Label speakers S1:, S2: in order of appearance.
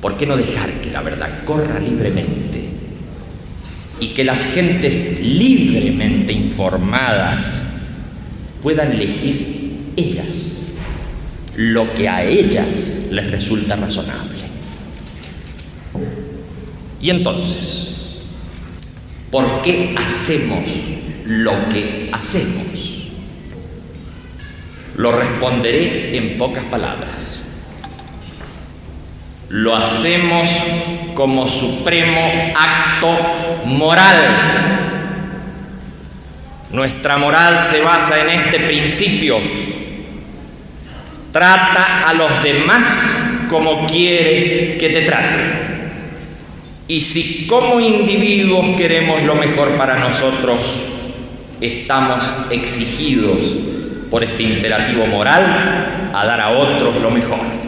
S1: ¿por qué no dejar que la verdad corra libremente y que las gentes libremente informadas puedan elegir ellas lo que a ellas les resulta razonable? Y entonces, ¿por qué hacemos lo que hacemos? Lo responderé en pocas palabras. Lo hacemos como supremo acto moral. Nuestra moral se basa en este principio. Trata a los demás como quieres que te traten. Y si como individuos queremos lo mejor para nosotros, estamos exigidos por este imperativo moral a dar a otros lo mejor.